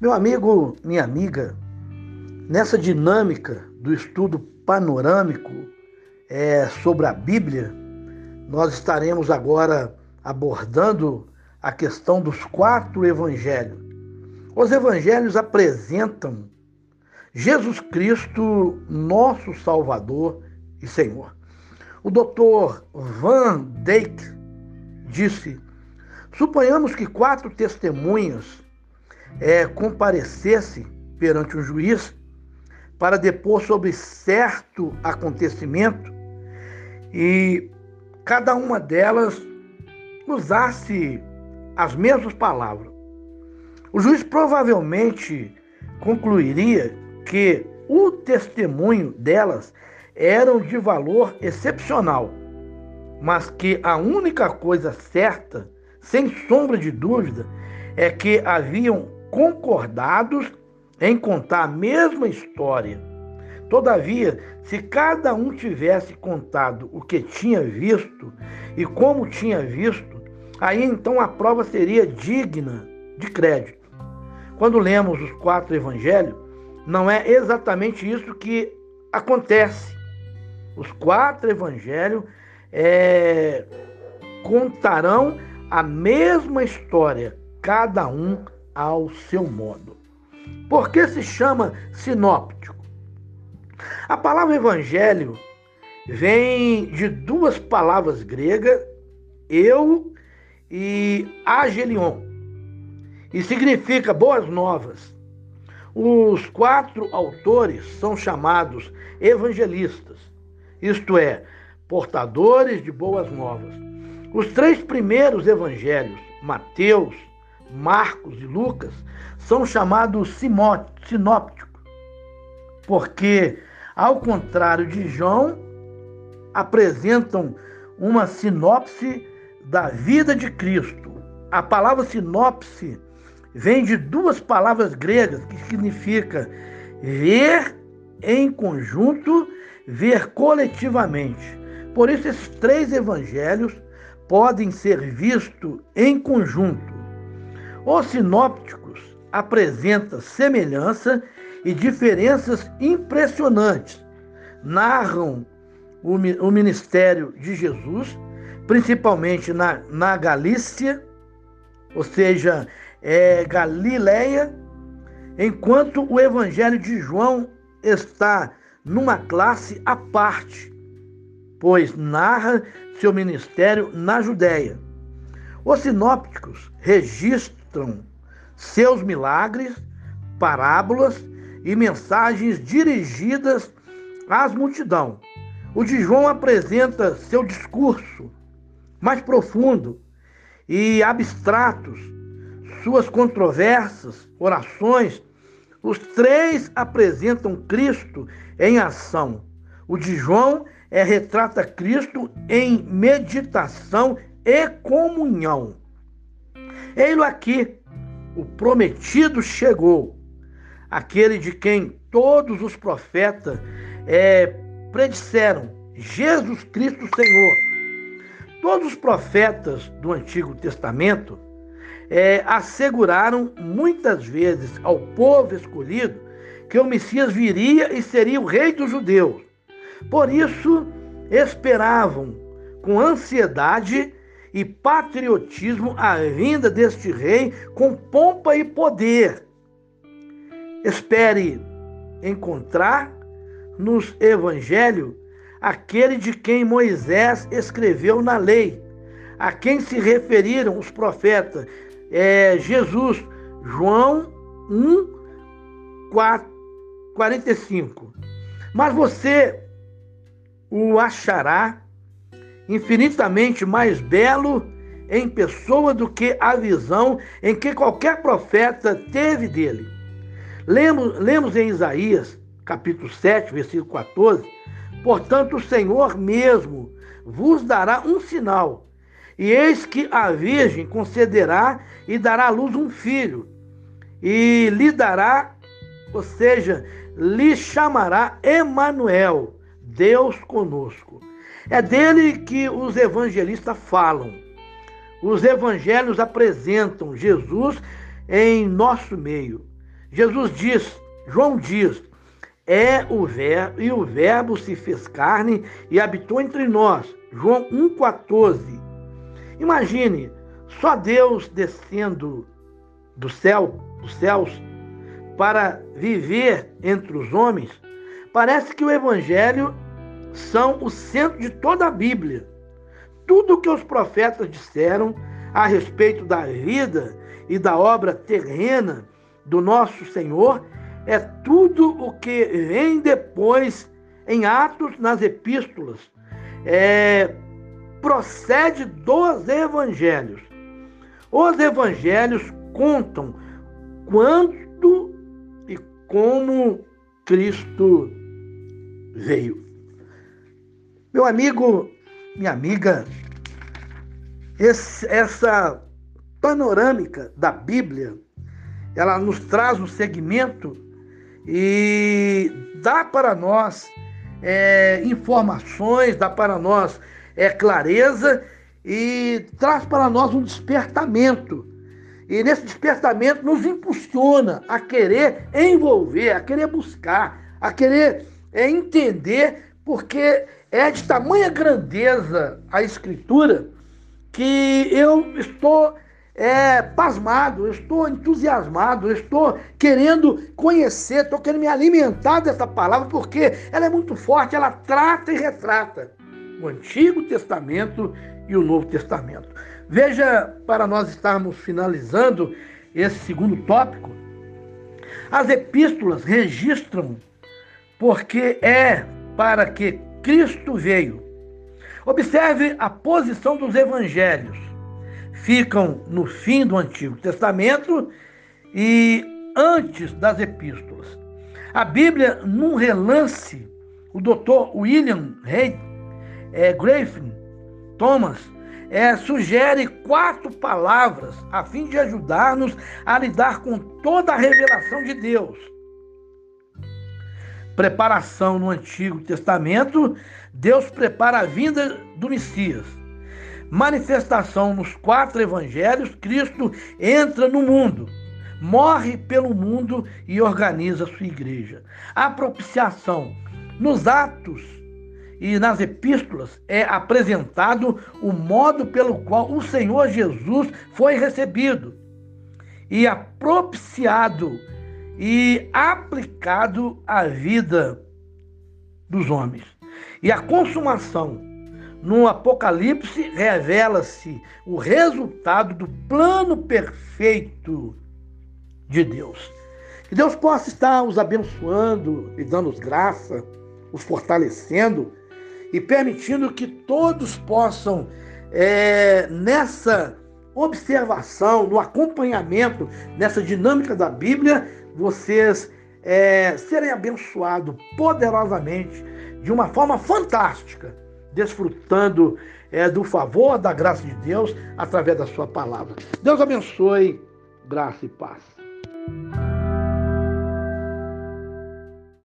Meu amigo, minha amiga, nessa dinâmica do estudo panorâmico é, sobre a Bíblia, nós estaremos agora abordando a questão dos quatro evangelhos. Os evangelhos apresentam Jesus Cristo, nosso Salvador e Senhor. O doutor Van Dijk disse: suponhamos que quatro testemunhas é, comparecessem perante um juiz para depor sobre certo acontecimento e cada uma delas usasse as mesmas palavras. O juiz provavelmente concluiria que o testemunho delas eram de valor excepcional, mas que a única coisa certa, sem sombra de dúvida, é que haviam concordados em contar a mesma história. Todavia, se cada um tivesse contado o que tinha visto e como tinha visto, aí então a prova seria digna de crédito. Quando lemos os quatro evangelhos, não é exatamente isso que acontece. Os quatro evangelhos é, contarão a mesma história, cada um ao seu modo. Por que se chama sinóptico? A palavra evangelho vem de duas palavras gregas, eu e agelion, e significa boas novas. Os quatro autores são chamados evangelistas, isto é, portadores de boas novas. Os três primeiros evangelhos, Mateus, Marcos e Lucas, são chamados sinópticos, porque, ao contrário de João, apresentam uma sinopse da vida de Cristo. A palavra sinopse vem de duas palavras gregas que significa ver em conjunto, ver coletivamente. Por isso, esses três evangelhos podem ser vistos em conjunto. Os sinópticos apresentam semelhança e diferenças impressionantes. Narram o, ministério de Jesus, principalmente na, na Galícia, ou seja, é, Galileia, enquanto o Evangelho de João está numa classe à parte, pois narra seu ministério na Judéia. Os sinópticos registram seus milagres, parábolas e mensagens dirigidas às multidão. O de João apresenta seu discurso mais profundo e abstratos, suas controvérsias, orações. Os três apresentam Cristo em ação. O de João é retrata Cristo em meditação e comunhão. Ei-lo aqui, o prometido chegou, aquele de quem todos os profetas é, predisseram, Jesus Cristo Senhor. Todos os profetas do Antigo Testamento é, asseguraram muitas vezes ao povo escolhido que o Messias viria e seria o rei dos judeus. Por isso, esperavam com ansiedade e patriotismo a vinda deste rei com pompa e poder. Espere encontrar nos evangelhos aquele de quem Moisés escreveu na lei, a quem se referiram os profetas, é, Jesus, João 1, 4, 45. Mas você o achará infinitamente mais belo em pessoa do que a visão em que qualquer profeta teve dele. Lemos, lemos em Isaías, capítulo 7, versículo 14: Portanto, o Senhor mesmo vos dará um sinal, e eis que a Virgem concederá e dará à luz um filho, e lhe dará, ou seja, lhe chamará Emanuel, Deus conosco. É dele que os evangelistas falam. Os evangelhos apresentam Jesus em nosso meio. Jesus diz, João diz, é o verbo e o verbo se fez carne e habitou entre nós. João 1:14. Imagine, só Deus descendo do céu, dos céus, para viver entre os homens. Parece que o evangelho são o centro de toda a Bíblia. Tudo o que os profetas disseram a respeito da vida e da obra terrena do nosso Senhor é tudo o que vem depois em Atos, nas epístolas. É, procede dos evangelhos. Os evangelhos contam quando e como Cristo veio. Meu amigo, minha amiga, esse, essa panorâmica da Bíblia, ela nos traz um segmento e dá para nós é, informações, dá para nós é, clareza e traz para nós um despertamento. E nesse despertamento nos impulsiona a querer envolver, a querer buscar, a querer é, entender, porque é de tamanha grandeza a Escritura que eu estou é, pasmado, eu estou entusiasmado, eu estou querendo conhecer, estou querendo me alimentar dessa palavra, porque ela é muito forte, ela trata e retrata o Antigo Testamento e o Novo Testamento. Veja, para nós estarmos finalizando esse segundo tópico, as epístolas registram porque é para que Cristo veio. Observe a posição dos evangelhos. Ficam no fim do Antigo Testamento e antes das epístolas. A Bíblia, num relance, o doutor William Hay, é, Griffin Thomas é, sugere quatro palavras a fim de ajudar-nos a lidar com toda a revelação de Deus preparação no Antigo Testamento, Deus prepara a vinda do Messias. Manifestação nos quatro evangelhos, Cristo entra no mundo, morre pelo mundo e organiza sua igreja. A propiciação nos Atos e nas epístolas é apresentado o modo pelo qual o Senhor Jesus foi recebido e é propiciado e aplicado à vida dos homens. E a consumação no Apocalipse revela-se o resultado do plano perfeito de Deus. Que Deus possa estar os abençoando e dando-os graça, os fortalecendo e permitindo que todos possam, é, nessa observação, no acompanhamento, nessa dinâmica da Bíblia, vocês é, serem abençoados poderosamente, de uma forma fantástica, desfrutando é, do favor, da graça de Deus através da sua palavra. Deus abençoe, graça e paz.